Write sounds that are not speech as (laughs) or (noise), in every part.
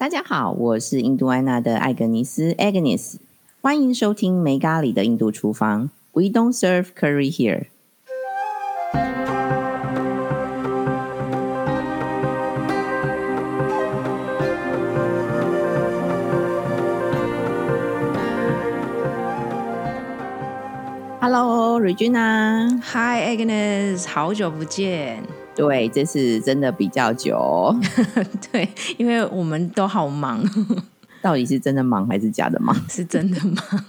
大家好，我是印度安娜的艾格尼斯 （Agnes），欢迎收听没咖喱的印度厨房。We don't serve curry here。Hello，Regina。Hi Agnes，好久不见。对，这次真的比较久，(laughs) 对，因为我们都好忙，(laughs) 到底是真的忙还是假的忙？是真的忙。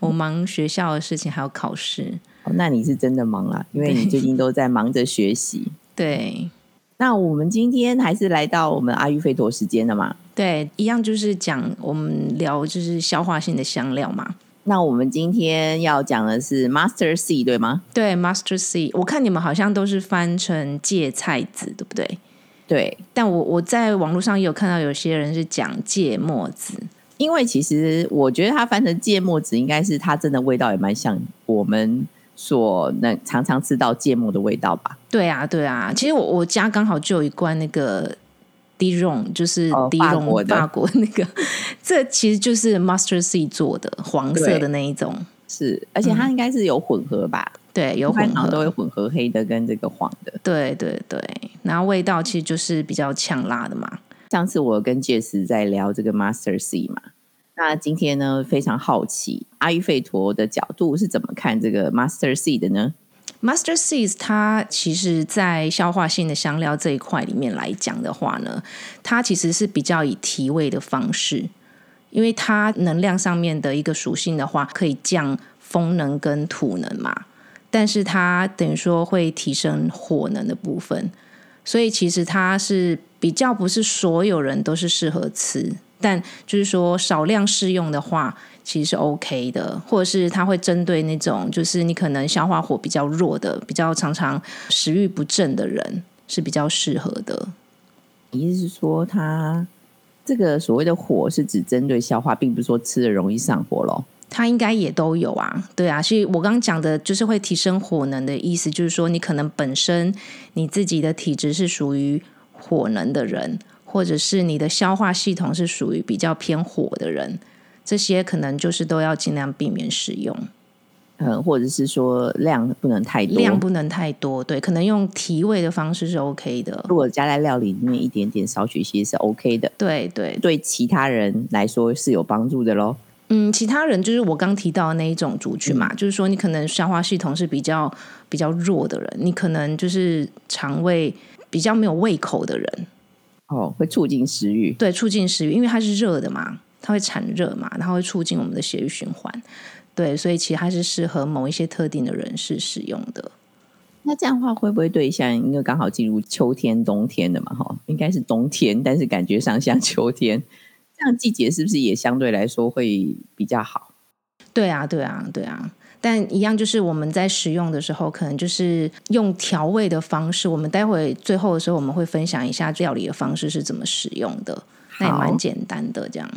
我忙学校的事情，还有考试。哦，那你是真的忙啦，因为你最近都在忙着学习。(laughs) 对那我们今天还是来到我们阿育吠陀时间了嘛？对，一样就是讲我们聊就是消化性的香料嘛。那我们今天要讲的是 Master C，对吗？对，Master C，我看你们好像都是翻成芥菜籽，对不对？对，但我我在网络上也有看到有些人是讲芥末籽。因为其实我觉得它翻成芥末籽，应该是它真的味道也蛮像我们所能常常吃到芥末的味道吧？对啊，对啊，其实我我家刚好就有一罐那个 Dijon，就是哦迪龙法国的法国那个，(laughs) 这其实就是 Master C 做的黄色的那一种，是，而且它应该是有混合吧？对，有混一般好像都会，混合黑的跟这个黄的。对对对，然后味道其实就是比较呛辣的嘛。上次我跟 Jess 在聊这个 Master C 嘛，那今天呢非常好奇阿育吠陀的角度是怎么看这个 Master C 的呢？Master Seeds 它其实，在消化性的香料这一块里面来讲的话呢，它其实是比较以提味的方式，因为它能量上面的一个属性的话，可以降风能跟土能嘛，但是它等于说会提升火能的部分，所以其实它是比较不是所有人都是适合吃，但就是说少量适用的话，其实是 OK 的，或者是它会针对那种就是你可能消化火比较弱的、比较常常食欲不振的人是比较适合的。意思是说它这个所谓的火是指针对消化，并不是说吃的容易上火咯。它应该也都有啊，对啊，所以我刚刚讲的就是会提升火能的意思，就是说你可能本身你自己的体质是属于火能的人，或者是你的消化系统是属于比较偏火的人，这些可能就是都要尽量避免使用。嗯，或者是说量不能太多，量不能太多，对，可能用提味的方式是 OK 的。如果加在料理里面一点点少许，其实是 OK 的，对对，对其他人来说是有帮助的咯。嗯，其他人就是我刚提到的那一种族群嘛，就是说你可能消化系统是比较比较弱的人，你可能就是肠胃比较没有胃口的人，哦，会促进食欲。对，促进食欲，因为它是热的嘛，它会产热嘛，然后会促进我们的血液循环，对，所以其实它是适合某一些特定的人士使用的。那这样的话，会不会对像因为刚好进入秋天、冬天的嘛？哈，应该是冬天，但是感觉上像秋天，这样季节是不是也相对来说会比较好？对啊，对啊，对啊。但一样就是我们在使用的时候，可能就是用调味的方式。我们待会最后的时候，我们会分享一下料理的方式是怎么使用的，那也好蛮简单的。这样，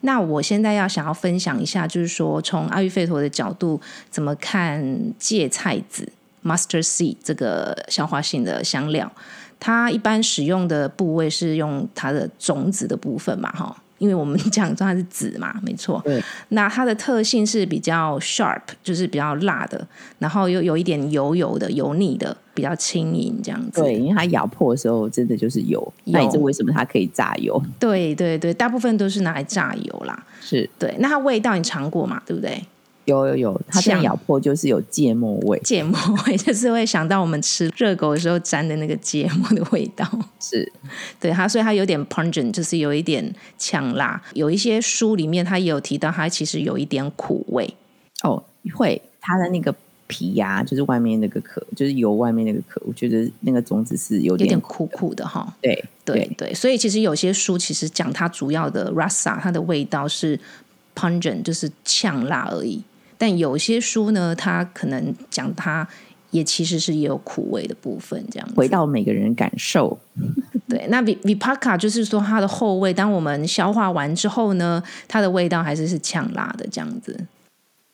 那我现在要想要分享一下，就是说从阿育吠陀的角度，怎么看芥菜籽 （master seed） 这个消化性的香料。它一般使用的部位是用它的种子的部分嘛，哈，因为我们讲它是籽嘛，(laughs) 没错。对，那它的特性是比较 sharp，就是比较辣的，然后又有一点油油的、油腻的，比较轻盈这样子。对，因为它咬破的时候真的就是油，那也是为什么它可以榨油？对对对，大部分都是拿来榨油啦。是对，那它味道你尝过嘛？对不对？有有有，它这样像咬破就是有芥末味，芥末味 (laughs) 就是会想到我们吃热狗的时候沾的那个芥末的味道。是 (laughs) 对它，所以它有点 pungent，就是有一点呛辣。有一些书里面它也有提到，它其实有一点苦味。哦，会它的那个皮呀、就是外面那个壳，就是油外面那个壳，我觉得那个种子是有点有点苦苦的哈。对对对，所以其实有些书其实讲它主要的 rasa，它的味道是 pungent，就是呛辣而已。但有些书呢，它可能讲它也其实是也有苦味的部分，这样子。回到每个人感受，(laughs) 对，那 vi vipaka 就是说它的后味，当我们消化完之后呢，它的味道还是是呛辣的这样子，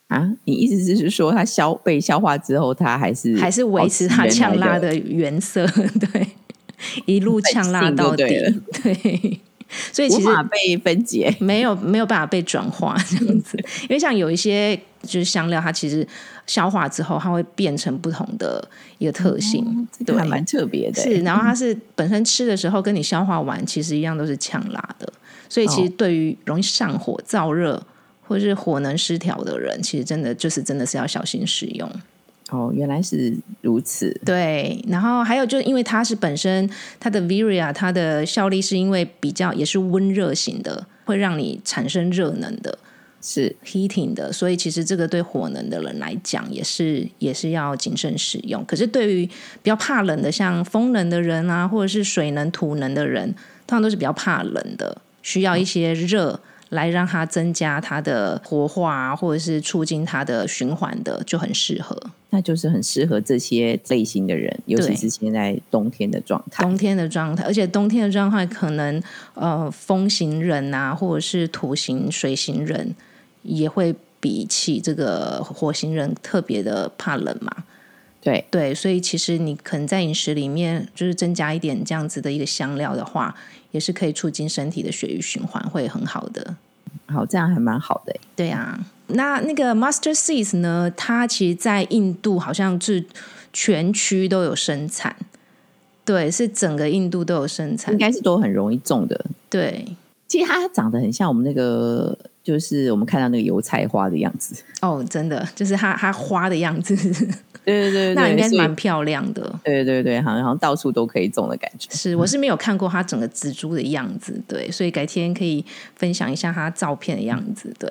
啊，你意思是说它消被消化之后，它还是还是维持它呛辣的原色，(laughs) 对，一路呛辣到底对，对。所以其实被分解。没有没有办法被转化这样子，(laughs) 因为像有一些就是香料，它其实消化之后，它会变成不同的一个特性，这个还蛮特别的。是，然后它是本身吃的时候跟你消化完，其实一样都是呛辣的，所以其实对于容易上火、燥热或者是火能失调的人，其实真的就是真的是要小心使用。哦，原来是如此。对，然后还有就是因为它是本身它的 Viria 它的效力是因为比较也是温热型的，会让你产生热能的，是 heating 的，所以其实这个对火能的人来讲也是也是要谨慎使用。可是对于比较怕冷的，像风能的人啊，或者是水能、土能的人，通常都是比较怕冷的，需要一些热。来让它增加它的活化，或者是促进它的循环的，就很适合。那就是很适合这些类型的人，尤其是现在冬天的状态。冬天的状态，而且冬天的状态可能呃，风型人啊，或者是土型、水型人也会比起这个火星人特别的怕冷嘛。对对，所以其实你可能在饮食里面就是增加一点这样子的一个香料的话。也是可以促进身体的血液循环，会很好的。好，这样还蛮好的。对啊，那那个 Master Seeds 呢？它其实，在印度好像是全区都有生产。对，是整个印度都有生产，应该是都很容易种的。对，其实它长得很像我们那个，就是我们看到那个油菜花的样子。哦，真的，就是它它花的样子。(laughs) 对对对，那应该是蛮漂亮的。对对对，好像好像到处都可以种的感觉。是，我是没有看过它整个植株的样子，对，所以改天可以分享一下它照片的样子。对，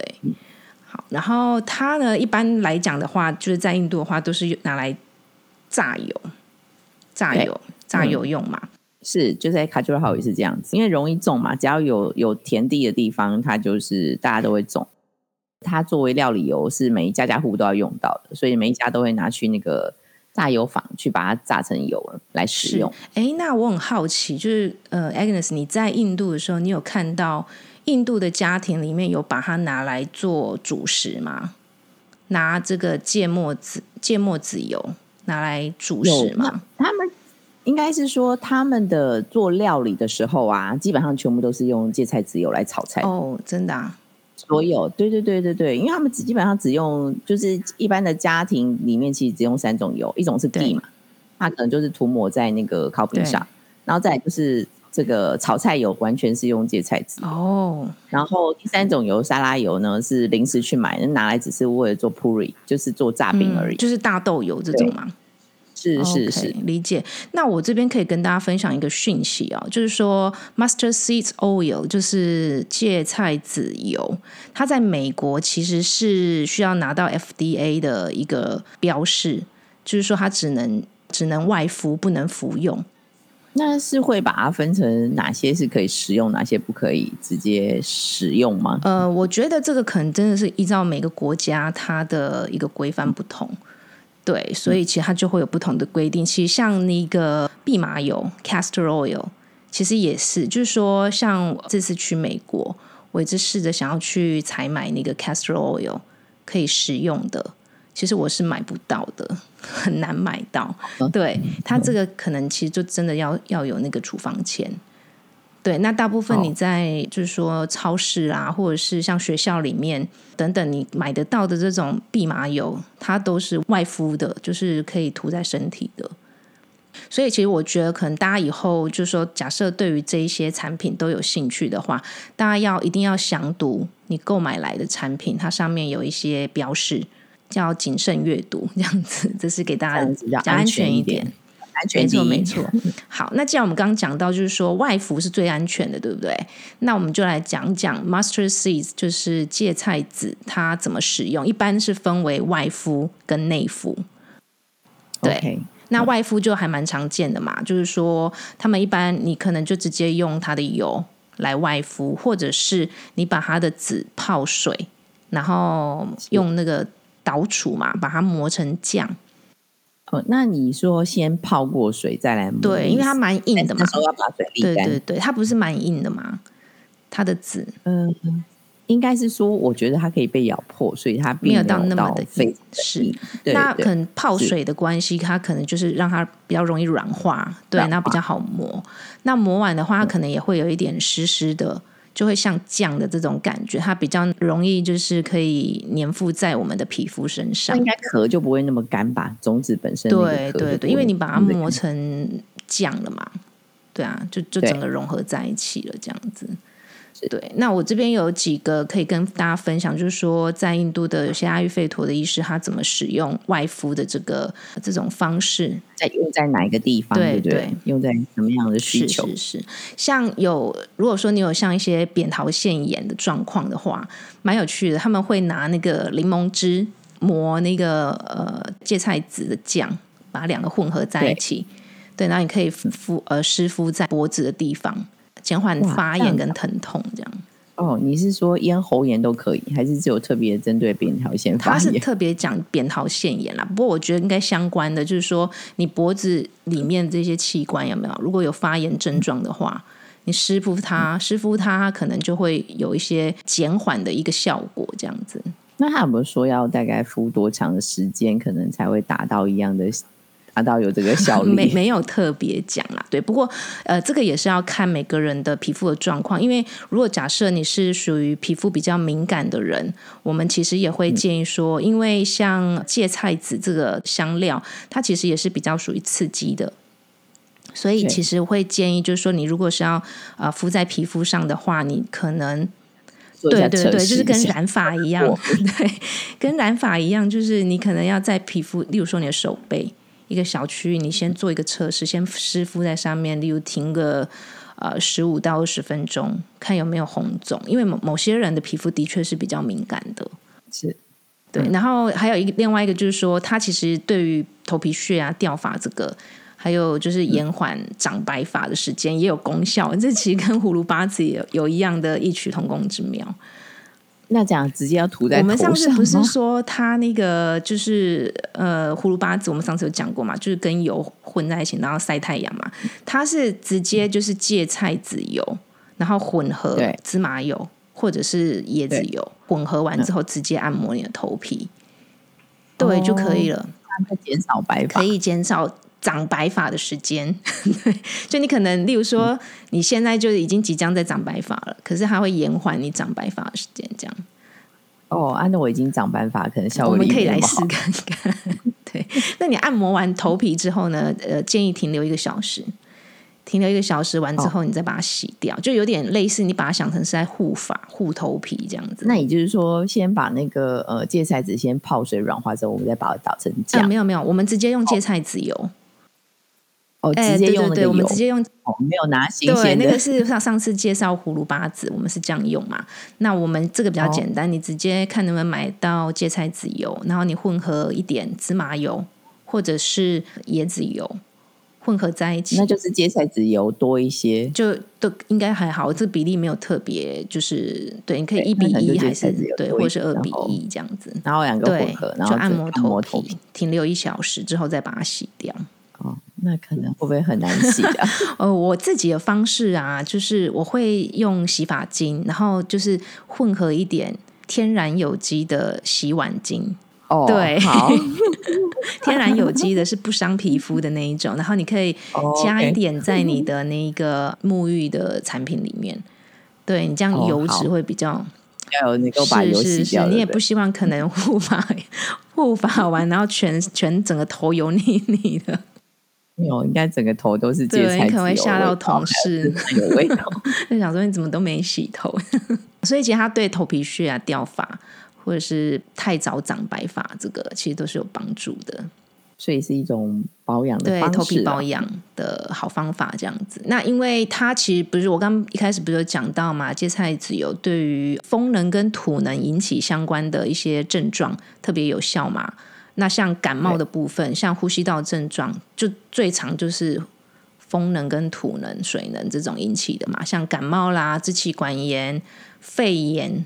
好，然后它呢，一般来讲的话，就是在印度的话，都是拿来榨油、榨油、榨油用嘛。是，就在卡丘尔号也是这样子，因为容易种嘛，只要有有田地的地方，它就是大家都会种。它作为料理油，是每一家家户都要用到的，所以每一家都会拿去那个榨油坊去把它榨成油来使用。哎，那我很好奇，就是呃，Agnes，你在印度的时候，你有看到印度的家庭里面有把它拿来做主食吗？拿这个芥末籽芥末籽油拿来主食吗？他们应该是说，他们的做料理的时候啊，基本上全部都是用芥菜籽油来炒菜。哦，真的啊。所有，对对对对对，因为他们只基本上只用，就是一般的家庭里面其实只用三种油，一种是 G 嘛，它可能就是涂抹在那个烤饼上，然后再就是这个炒菜油完全是用芥菜籽哦，然后第三种油沙拉油呢是临时去买，拿来只是为了做 puri，就是做炸饼而已，就是大豆油这种嘛。是是是，理解。那我这边可以跟大家分享一个讯息啊，就是说，Master Seeds Oil 就是芥菜籽油，它在美国其实是需要拿到 FDA 的一个标示，就是说它只能只能外敷，不能服用。那是会把它分成哪些是可以食用，哪些不可以直接使用吗？呃，我觉得这个可能真的是依照每个国家它的一个规范不同。对，所以其实它就会有不同的规定。其实像那个蓖麻油 （castor oil），其实也是，就是说，像这次去美国，我一直试着想要去采买那个 castor oil 可以食用的，其实我是买不到的，很难买到。对它这个可能其实就真的要要有那个处方签。对，那大部分你在就是说超市啊，或者是像学校里面等等，你买得到的这种蓖麻油，它都是外敷的，就是可以涂在身体的。所以其实我觉得，可能大家以后就是说，假设对于这一些产品都有兴趣的话，大家要一定要详读你购买来的产品，它上面有一些标示，叫谨慎阅读，这样子，这是给大家讲安全一点。没错，没错。好，那既然我们刚刚讲到，就是说外服是最安全的，对不对？那我们就来讲讲 Master Seeds，就是芥菜籽，它怎么使用？一般是分为外敷跟内敷。对，那外敷就还蛮常见的嘛，就是说他们一般你可能就直接用它的油来外敷，或者是你把它的籽泡水，然后用那个导杵嘛，把它磨成酱。哦，那你说先泡过水再来磨？对，因为它蛮硬的嘛。那时候要把水沥干。对对对，它不是蛮硬的嘛？它的籽，嗯，应该是说，我觉得它可以被咬破，所以它没有到那么的硬是。那可能泡水的关系，它可能就是让它比较容易软化，对，那比较好磨。那磨完的话，它可能也会有一点湿湿的，就会像酱的这种感觉，它比较容易就是可以粘附在我们的皮肤身上。应该壳就不会那么干吧？种子本身对对对，因为你把它磨成酱了嘛，对啊，就就整个融合在一起了，这样子。对，那我这边有几个可以跟大家分享，就是说在印度的有些阿育吠陀的医师，他怎么使用外敷的这个这种方式，在用在哪一个地方？对对，用在什么样的需求？是是是，像有如果说你有像一些扁桃腺炎的状况的话，蛮有趣的，他们会拿那个柠檬汁磨那个呃芥菜籽的酱，把两个混合在一起，对，然后你可以敷呃湿敷在脖子的地方。减缓发炎跟疼痛，这样哦。你是说咽喉炎都可以，还是只有特别针对扁桃腺？(laughs) 他是特别讲扁桃腺炎啦。不过我觉得应该相关的，就是说你脖子里面这些器官有没有？如果有发炎症状的话，你湿敷它，湿敷它，可能就会有一些减缓的一个效果，这样子。那他有没有说要大概敷多长的时间，可能才会达到一样的？达到有这个效率，没 (laughs) 没有特别讲啦，对。不过呃，这个也是要看每个人的皮肤的状况，因为如果假设你是属于皮肤比较敏感的人，我们其实也会建议说，因为像芥菜籽这个香料，它其实也是比较属于刺激的，所以其实会建议就是说，你如果是要呃敷在皮肤上的话，你可能对对对，就是跟染发一样，(laughs) 对，跟染发一样，就是你可能要在皮肤，例如说你的手背。一个小区域，你先做一个测试，先湿敷在上面，例如停个呃十五到二十分钟，看有没有红肿。因为某某些人的皮肤的确是比较敏感的，是对。然后还有一个另外一个就是说，它其实对于头皮屑啊、掉发这个，还有就是延缓长白发的时间也有功效。这其实跟葫芦八子有有一样的异曲同工之妙。那这样直接要涂在我们上次不是说它那个就是呃葫芦巴籽，我们上次有讲过嘛，就是跟油混在一起，然后晒太阳嘛。它是直接就是芥菜籽油，然后混合芝麻油或者是椰子油，混合完之后直接按摩你的头皮，对就可以了。它减少白发，可以减少。长白发的时间，(laughs) 就你可能，例如说，你现在就已经即将在长白发了，可是它会延缓你长白发的时间，这样。哦，按照我已经长白发，可能效果我们可以来试看看。(laughs) 对，那你按摩完头皮之后呢？呃，建议停留一个小时，停留一个小时完之后，你再把它洗掉，就有点类似你把它想成是在护发、护头皮这样子。那也就是说，先把那个呃芥菜籽先泡水软化之后，我们再把它捣成酱。没有没有，我们直接用芥菜籽油。哦，直接用那个油，我们直接用哦，没有拿新鲜的。那个是上上次介绍葫芦巴子，我们是这样用嘛？那我们这个比较简单，你直接看能不能买到芥菜籽油，然后你混合一点芝麻油或者是椰子油混合在一起，那就是芥菜籽油多一些，就都应该还好，这比例没有特别，就是对，你可以一比一还是对，或者是二比一这样子，然后两个混合，然后按摩头皮，停留一小时之后再把它洗掉。哦，那可能会不会很难洗啊？(laughs) 呃，我自己的方式啊，就是我会用洗发精，然后就是混合一点天然有机的洗碗精。哦，对，好，(laughs) 天然有机的是不伤皮肤的那一种，然后你可以加一点在你的那个沐浴的产品里面。对你这样油脂会比较要有那个把油洗掉。你也不希望可能护发 (laughs) 护发完，然后全全整个头油腻腻的。有，应该整个头都是芥菜可能会吓到同事，有味道。(laughs) (laughs) 就想说你怎么都没洗头，(laughs) 所以其实它对头皮屑啊、掉发或者是太早长白发，这个其实都是有帮助的。所以是一种保养的对头皮保养的好方法，这样子。那因为它其实不是我刚一开始不是有讲到嘛，芥菜籽油对于风能跟土能引起相关的一些症状特别有效嘛。那像感冒的部分，像呼吸道症状，就最常就是风能跟土能、水能这种引起的嘛。像感冒啦、支气管炎、肺炎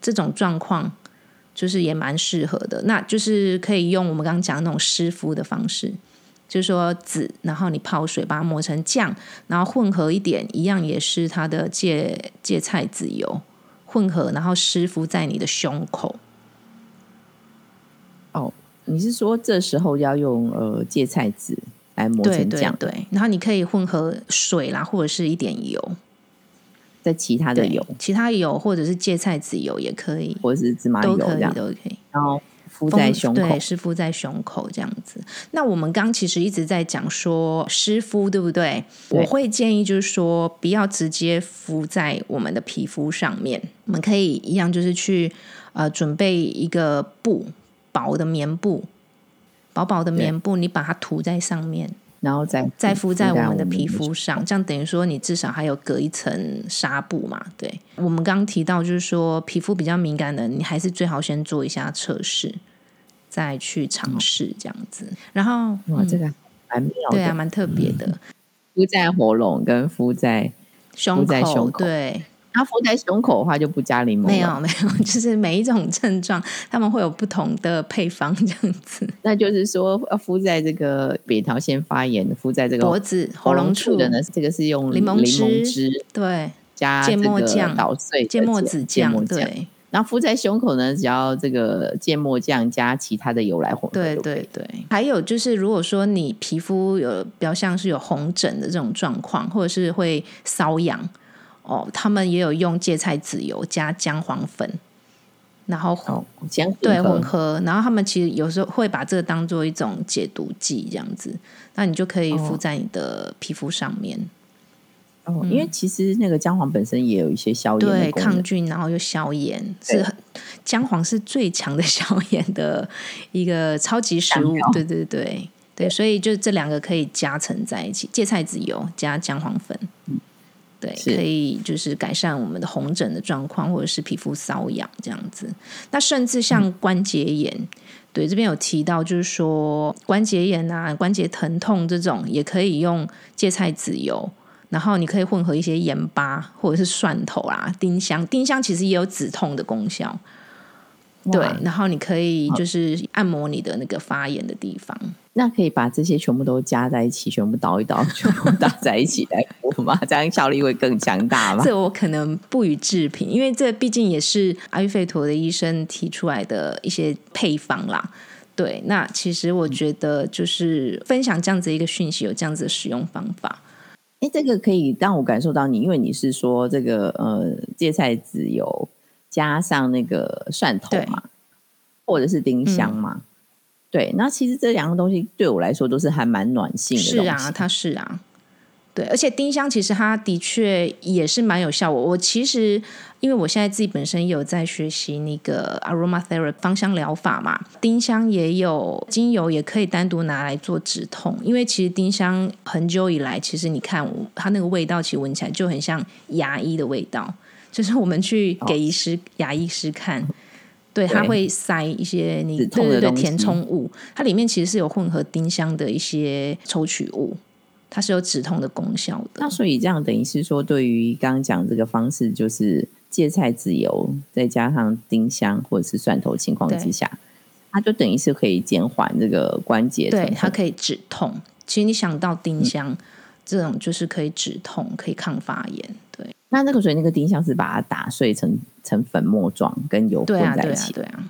这种状况，就是也蛮适合的。那就是可以用我们刚刚讲那种湿敷的方式，就是说籽，然后你泡水把它磨成酱，然后混合一点，一样也是它的芥芥菜籽油。混合，然后湿敷在你的胸口。哦，你是说这时候要用呃芥菜籽来磨成酱，对对，然后你可以混合水啦，或者是一点油，在其他的油，其他油或者是芥菜籽油也可以，或者是芝麻油都可以，都可以。然后敷在胸口对，。湿敷在胸口这样子。那我们刚其实一直在讲说湿敷，对不对？对我会建议就是说，不要直接敷在我们的皮肤上面，我们可以一样就是去呃准备一个布，薄的棉布，薄薄的棉布，你把它涂在上面，然后再再敷在我们的的皮肤上，这样等于说你至少还有隔一层纱布嘛。对，我们刚刚提到就是说皮肤比较敏感的，你还是最好先做一下测试，再去尝试这样子。然后，哇，嗯。这个蛮妙的。对啊，蛮特别的，敷在喉咙跟敷在，胸口胸口。对，它敷在胸口的话就不加柠檬了没有 (laughs) 没有，就是每一种症状，他们会有不同的配方这样子。那就是说要敷在这个扁桃腺发炎，敷在这个脖子、喉咙处的呢，这个是用柠檬檬汁汁对，加芥末这个酱捣碎芥末子芥末酱，对。然后敷在胸口呢，只要这个芥末酱加其他的油来混合。对对对，还有就是，如果说你皮肤有比较像是有红疹的这种状况，或者是会瘙痒哦，他们也有用芥菜籽油加姜黄粉，然后哦，这样对混混合合，然后他们其实有时候会把这个当做一种解毒剂这样子，那你就可以敷哦在你的皮肤上面，哦，因为其实那个姜黄本身也有一些消炎对。抗菌，然后又消炎，是很姜黄是最强的消炎的一个超级食物。对对对对，所以就这两个可以加成在一起，芥菜籽油加姜黄粉，对，可以就是改善我们的红疹的状况，或者是皮肤瘙痒这样子。那甚至像关节炎，对这边有提到，就是说关节炎啊、关节疼痛这种，也可以用芥菜籽油。然后你可以混合一些盐巴或者是蒜头啊、丁香，丁香其实也有止痛的功效。对，然后你可以就是按摩你的那个发炎的地方。那可以把这些全部都加在一起，全部倒一倒，全部打在一起来敷吗？(laughs) 这样效力会更强大吗？这我可能不予置评，因为这毕竟也是阿育吠陀的医生提出来的一些配方啦。对，那其实我觉得就是分享这样子一个讯息，有这样子的使用方法。哎，这个可以让我感受到你，因为你是说这个呃芥菜籽油加上那个蒜头嘛，或者是丁香嘛。对，那其实这两个东西对我来说都是还蛮暖性的是啊，它是啊，对，而且丁香其实它的确也是蛮有效果。我其实因为我现在自己本身也有在学习那个 aromatherapy 芳香疗法嘛，丁香也有精油也可以单独拿来做止痛。因为其实丁香很久以来，其实你看它那个味道，其实闻起来就很像牙医的味道，就是我们去给医师、牙医师看。(laughs) 对，它对会塞一些你对对对填充物，它里面其实是有混合丁香的一些抽取物，它是有止痛的功效的那。所以这样等于是说，对于刚刚讲这个方式，就是芥菜籽油再加上丁香或者是蒜头情况之下，它就等于是可以减缓这个关节疼对，痛它可以止痛。其实你想到丁香、这种，就是可以止痛，可以抗发炎。对，那那个所以那个丁香是把它打碎成成粉末状，跟油混对啊，对啊在一起，。对啊，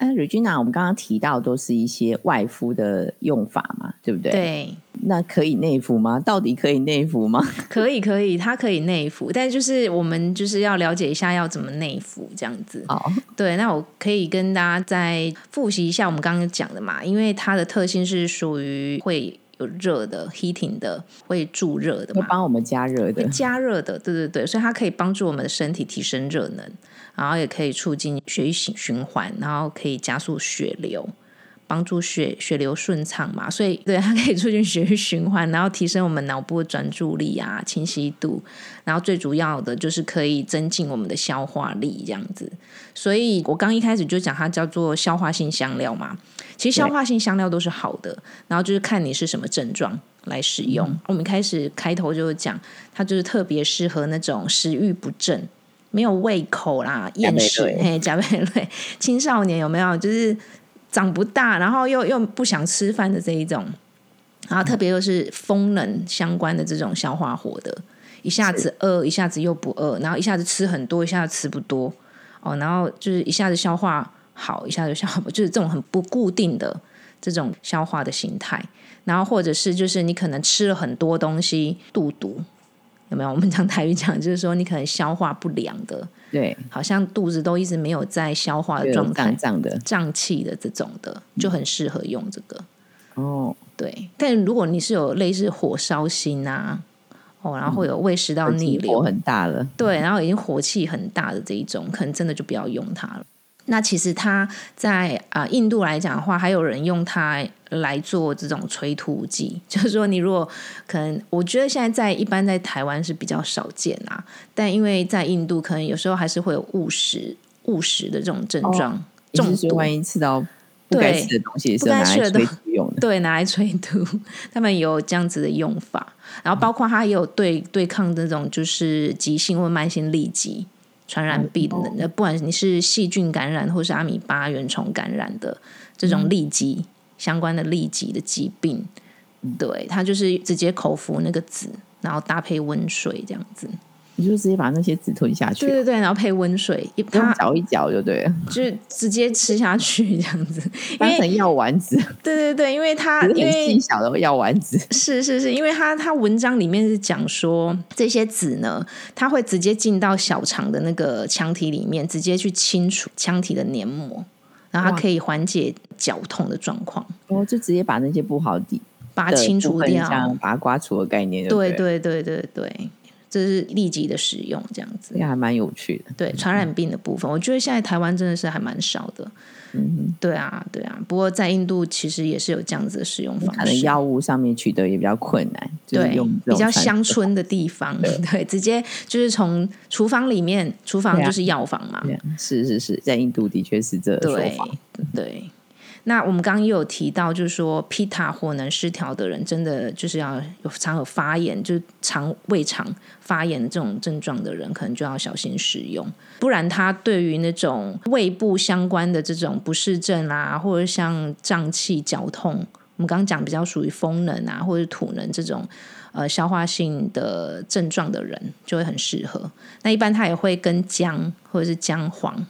那 Regina，我们刚刚提到都是一些外敷的用法嘛，对不对？。对，那可以内服吗？到底可以内服吗？(laughs) 可以可以，它可以内服，但就是我们就是要了解一下要怎么内服这样子。哦，对，那我可以跟大家再复习一下我们刚刚讲的嘛，因为它的特性是属于会有热的 heating 的，会助热的嘛，会帮我们加热的会。加热的，对对对，所以它可以帮助我们的身体提升热能，然后也可以促进血液循循环，然后可以加速血流。帮助血血流顺畅嘛，所以对它可以促进血液循环，然后提升我们脑部的专注力啊、清晰度，然后最主要的就是可以增进我们的消化力这样子。所以我刚一开始就讲它叫做消化性香料嘛，其实消化性香料都是好的，然后就是看你是什么症状来使用。我们开始开头就讲，它就是特别适合那种食欲不振。没有胃口啦，厌食，嘿，加倍类，(laughs) 青少年有没有？就是长不大，然后又又不想吃饭的这一种，然后特别又是风冷相关的这种消化火的，一下子饿，一下子又不饿，然后一下子吃很多，一下子吃不多，哦，然后就是一下子消化好，一下就消化不，就是这种很不固定的这种消化的形态。然后或者是就是你可能吃了很多东西，肚肚有没有？我们讲台语讲，就是说你可能消化不良的，对，好像肚子都一直没有在消化的状态，胀胀的，胀气的这种的，就很适合用这个。哦，对，但如果你是有类似火烧心啊，哦，然后会有胃食道逆流火很大了，对，然后已经火气很大的这一种，可能真的就不要用它了。那其实它在啊印度来讲的话，还有人用它来做这种催吐剂，(laughs) 就是说你如果可能，我觉得现在在一般在台湾是比较少见啊，但因为在印度可能有时候还是会有误食误食的这种症状，中毒万一吃到不该吃的东西，不该吃的东西用的，对，拿来催吐，(laughs) 他们有这样子的用法，然后包括它也有对对抗这种就是急性或慢性痢疾。传染病的，那不管你是细菌感染或是阿米巴原虫感染的这种痢疾相关的痢疾的疾病，对，它就是直接口服那个籽，然后搭配温水这样子。你就直接把那些籽吞下去，对对对，然后配温水，一搅一搅就对了，就是直接吃下去这样子，(laughs) 当成药丸子。对对对，因为它因为细小的药丸子，(laughs) 是是是，因为它它文章里面是讲说这些籽呢，它会直接进到小肠的那个腔体里面，直接去清除腔体的黏膜，然后它可以缓解绞痛的状况。哦，就直接把那些不好的把它清除掉，像把它刮除的概念。对对对对对。这是立即的使用，这样子，也还蛮有趣的。对传染病的部分，我觉得现在台湾真的是还蛮少的。嗯，对啊，对啊。不过在印度其实也是有这样子的使用方式。可能药物上面取得也比较困难，对，比较乡村的地方，(laughs) 对，直接就是从厨房里面，厨房就是药房嘛。是是是，在印度的确是这说法，对。那我们刚刚也有提到，就是说皮塔火能失调的人，真的就是要有常有发炎，就是肠胃肠发炎这种症状的人，可能就要小心使用，不然他对于那种胃部相关的这种不适症啦，或者像胀气、绞痛，我们刚刚讲比较属于风能啊，或者土能这种呃消化性的症状的人，就会很适合。那一般他也会跟姜或者是姜黄，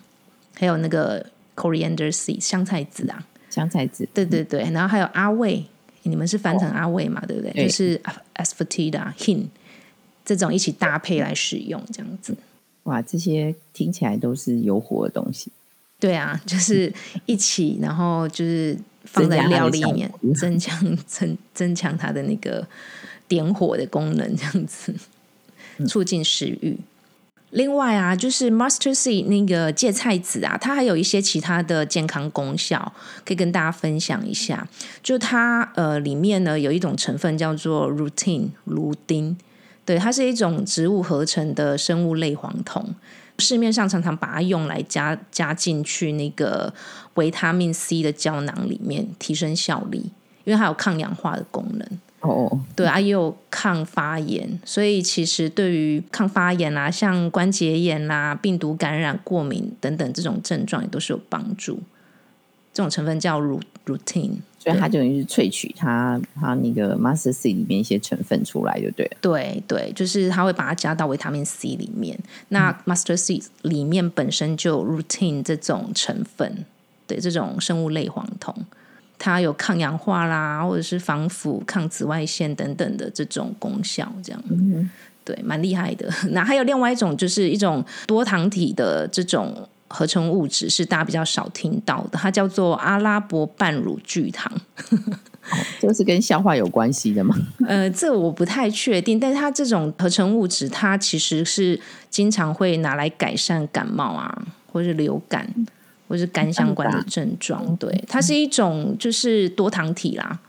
还有那个 coriander seed 香菜籽啊。香菜籽，对对对，然后还有阿魏，你们是翻成阿魏嘛？对不对？就是 aspatida、hin 这种一起搭配来使用，这样子。哇，这些听起来都是有火的东西。对啊，就是一起，然后就是放在料理里面，增强增增强它的那个点火的功能，这样子，促进食欲。另外啊，就是 Master C 那个芥菜籽啊，它还有一些其他的健康功效，可以跟大家分享一下。就它呃里面呢有一种成分叫做 r o u t i n e 芦丁，对，它是一种植物合成的生物类黄酮，市面上常常把它用来加加进去那个维他命 C 的胶囊里面，提升效力，因为它有抗氧化的功能。哦，对啊，也有抗发炎，所以其实对于抗发炎啊，像关节炎啦、病毒感染、过敏等等这种症状也都是有帮助。这种成分叫 routine，所以它就等于是萃取它它那个 master C 里面一些成分出来，就对了。对对，就是它会把它加到维他命 C 里面。那 master C 里面本身就 routine 这种成分，对这种生物类黄酮。它有抗氧化啦，或者是防腐、抗紫外线等等的这种功效，这样，对，蛮厉害的。(laughs) 那还有另外一种，就是一种多糖体的这种合成物质，是大家比较少听到的，它叫做阿拉伯半乳聚糖。(laughs) 这是跟消化有关系的吗？呃，(laughs) 这我不太确定，但是它这种合成物质，它其实是经常会拿来改善感冒啊，或是流感。或是肝相关的症状，对，它是一种就是多糖体啦。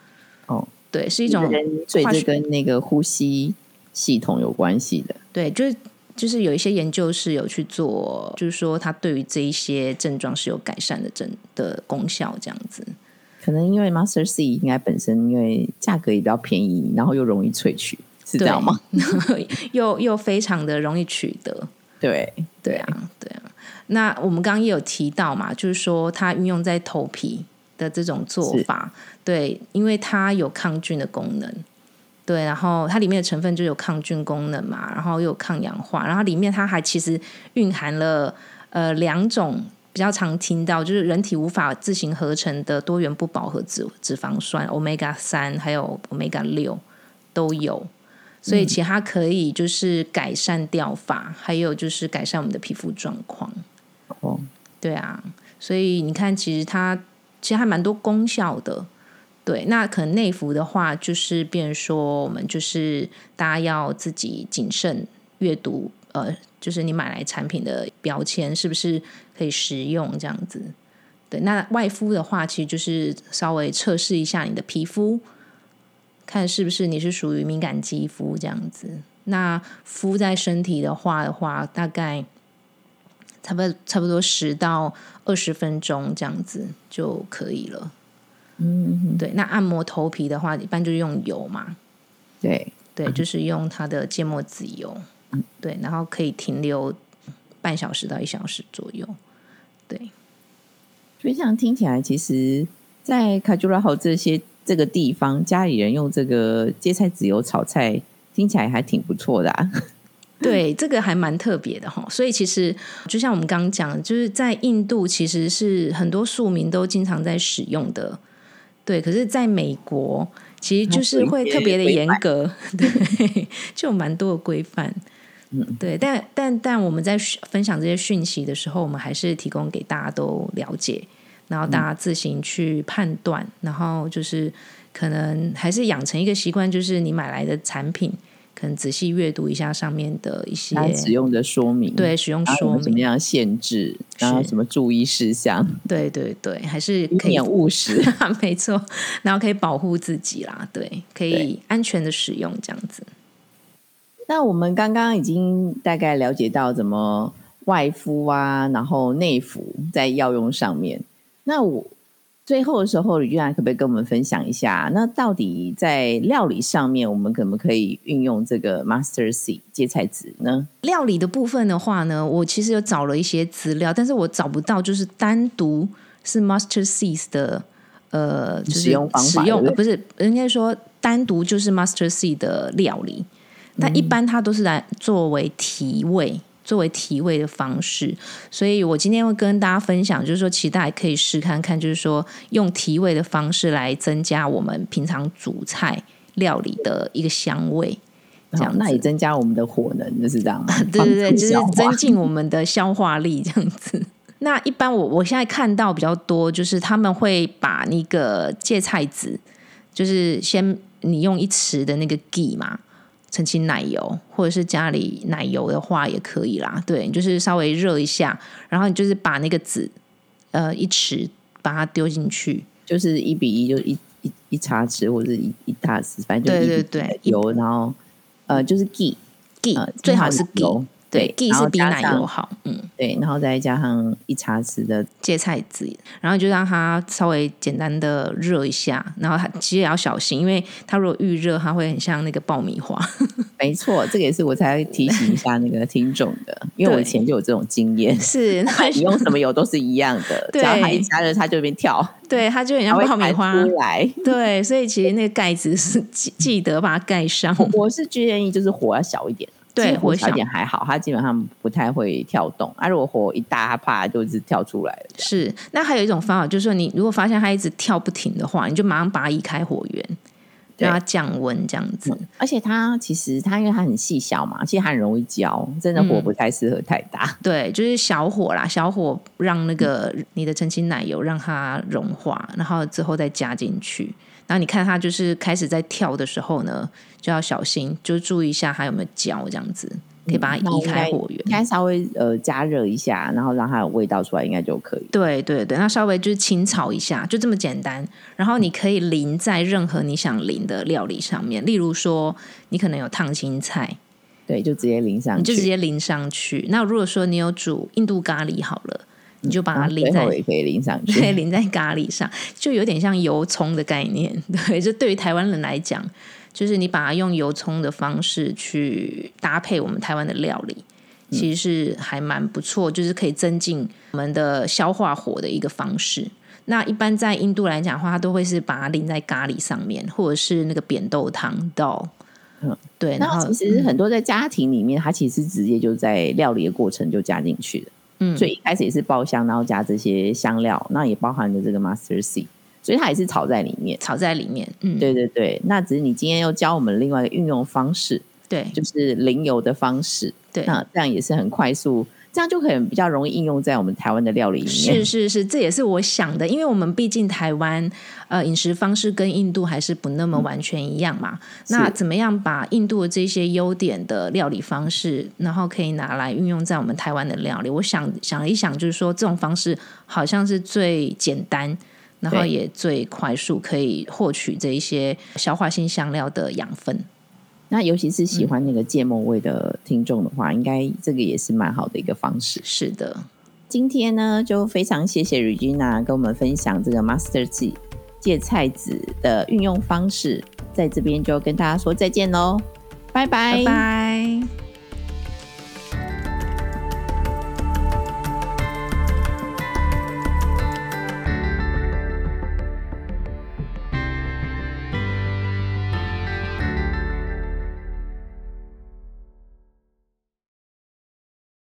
哦，对，是一种，所以这跟那个呼吸系统有关系的。对，就是就是有一些研究是有去做，就是说它对于这一些症状是有改善的症的功效，这样子。可能因为 Master C 应该本身因为价格也比较便宜，然后又容易萃取，是这样吗？(laughs) 又又非常的容易取得。对，对啊，对啊。那我们刚刚也有提到嘛，就是说它运用在头皮的这种做法，对，因为它有抗菌的功能，对，然后它里面的成分就有抗菌功能嘛，然后又有抗氧化，然后里面它还其实蕴含了呃两种比较常听到，就是人体无法自行合成的多元不饱和脂脂肪酸 omega 三还有 omega 六都有，所以其他可以就是改善掉发，还有就是改善我们的皮肤状况。哦，对啊，所以你看，其实它其实还蛮多功效的。对，那可能内服的话，就是变说，我们就是大家要自己谨慎阅读，呃，就是你买来产品的标签是不是可以食用这样子。对，那外敷的话，其实就是稍微测试一下你的皮肤，看是不是你是属于敏感肌肤这样子。那敷在身体的话的话，大概差不多差不多十到二十分钟这样子就可以了。嗯，对，那按摩头皮的话，一般就是用油嘛，对，对，就是用它的芥末籽油，嗯对，然后可以停留半小时到一小时左右，对。所以这样听起来，其实，在卡朱拉豪这些这个地方，家里人用这个芥菜籽油炒菜，听起来还挺不错的啊。对，这个还蛮特别的哈。所以其实就像我们刚刚讲，就是在印度，其实是很多庶民都经常在使用的。对，可是在美国，其实就是会特别的严格，(laughs) 对，就有蛮多的规范。嗯，对，但但但我们在分享这些讯息的时候，我们还是提供给大家都了解，然后大家自行去判断，然后就是可能还是养成一个习惯，就是你买来的产品。可能仔细阅读一下上面的一些使用的说明，对使用说明怎么样限制，然后什么注意事项，(laughs) 对对对，还是可以务实，没错，然后可以保护自己啦，对，可以安全的使用这样子。那我们刚刚已经大概了解到怎么外敷啊，然后内服在药用上面，那我。最后的时候，吕俊然可不可以跟我们分享一下？那到底在料理上面，我们可不可以运用这个 Master C 芥菜籽呢？料理的部分的话呢，我其实有找了一些资料，但是我找不到就是单独是 Master C 的呃就是使用方法，使用不是人家说单独就是 Master C 的料理，但一般它都是来作为提味。作为提味的方式，所以我今天会跟大家分享，就是说，其实大家可以试看看，就是说，用提味的方式来增加我们平常煮菜料理的一个香味，这样那也增加我们的火能，就是这样。对对对，就是增进我们的消化力，这样子。(laughs) 那一般我我现在看到比较多，就是他们会把那个芥菜籽，就是先你用一匙的那个 g 嘛。澄清奶油，或者是家里奶油的话也可以啦。对，就是稍微热一下，然后你就是把那个籽，呃，一匙把它丢进去，就是一比一，就一一一茶匙或者一一大匙，反正就对对对油，然后呃，就是 g g 最好是 g 对是比奶油好，嗯，对，然后再加上一茶匙的芥菜籽，然后就让它稍微简单的热一下，然后它其实也要小心，因为它如果预热，它会很像那个爆米花。(laughs) 没错，这个也是我才提醒一下那个听众的，因为我以前就有这种经验，是 (laughs) 你用什么油都是一样的，(laughs) 只要它一加热，它就变跳，对，它就很像爆米花出来，对，所以其实那个盖子是记记得把它盖上。我是建议就是火要小一点。对，火小点还好，它基本上不太会跳动。啊，如果火一大，它怕就是跳出来了。是，那还有一种方法，就是说，你如果发现它一直跳不停的话，你就马上把它移开火源，让它降温，这样子。而且它其实它因为它很细小嘛，其实它很容易焦，真的火不太适合太大。对，就是小火啦，小火让那个你的澄清奶油让它融化，然后之后再加进去。然后你看它就是开始在跳的时候呢，就要小心，就注意一下它有没有焦，这样子可以把它移开火源，应该稍微呃加热一下，然后让它有味道出来，应该就可以。对对对，那稍微就是清炒一下，就这么简单。然后你可以淋在任何你想淋的料理上面，例如说你可能有烫青菜，对，就直接淋上，你就直接淋上去。那如果说你有煮印度咖喱，好了。你就把它淋在，也可以淋上去，对，(laughs) 淋在咖喱上，就有点像油葱的概念。(laughs) 对，就对于台湾人来讲，就是你把它用油葱的方式去搭配我们台湾的料理，其实是还蛮不错，就是可以增进我们的消化火的一个方式。那一般在印度来讲的话，它都会是把它淋在咖喱上面，或者是那个扁豆汤到。嗯，对。然后其实很多在家庭里面，它其实直接就在料理的过程就加进去了。嗯，所以一开始也是爆香，然后加这些香料，那也包含着这个 Master C，所以它也是炒在里面，炒在里面。嗯，对对对。那只是你今天又教我们另外一个运用方式，对，就是淋油的方式，对，那这样也是很快速。这样就可以比较容易应用在我们台湾的料理里面。是是是，这也是我想的，因为我们毕竟台湾呃饮食方式跟印度还是不那么完全一样嘛。那怎么样把印度的这些优点的料理方式，然后可以拿来运用在我们台湾的料理？我想想了一想，就是说这种方式好像是最简单，然后也最快速可以获取这一些消化性香料的养分。那尤其是喜欢那个芥末味的听众的话，应该这个也是蛮好的一个方式。是的，今天呢就非常谢谢 Regina 跟我们分享这个 Master 芥芥菜籽的运用方式，在这边就跟大家说再见喽，拜拜拜。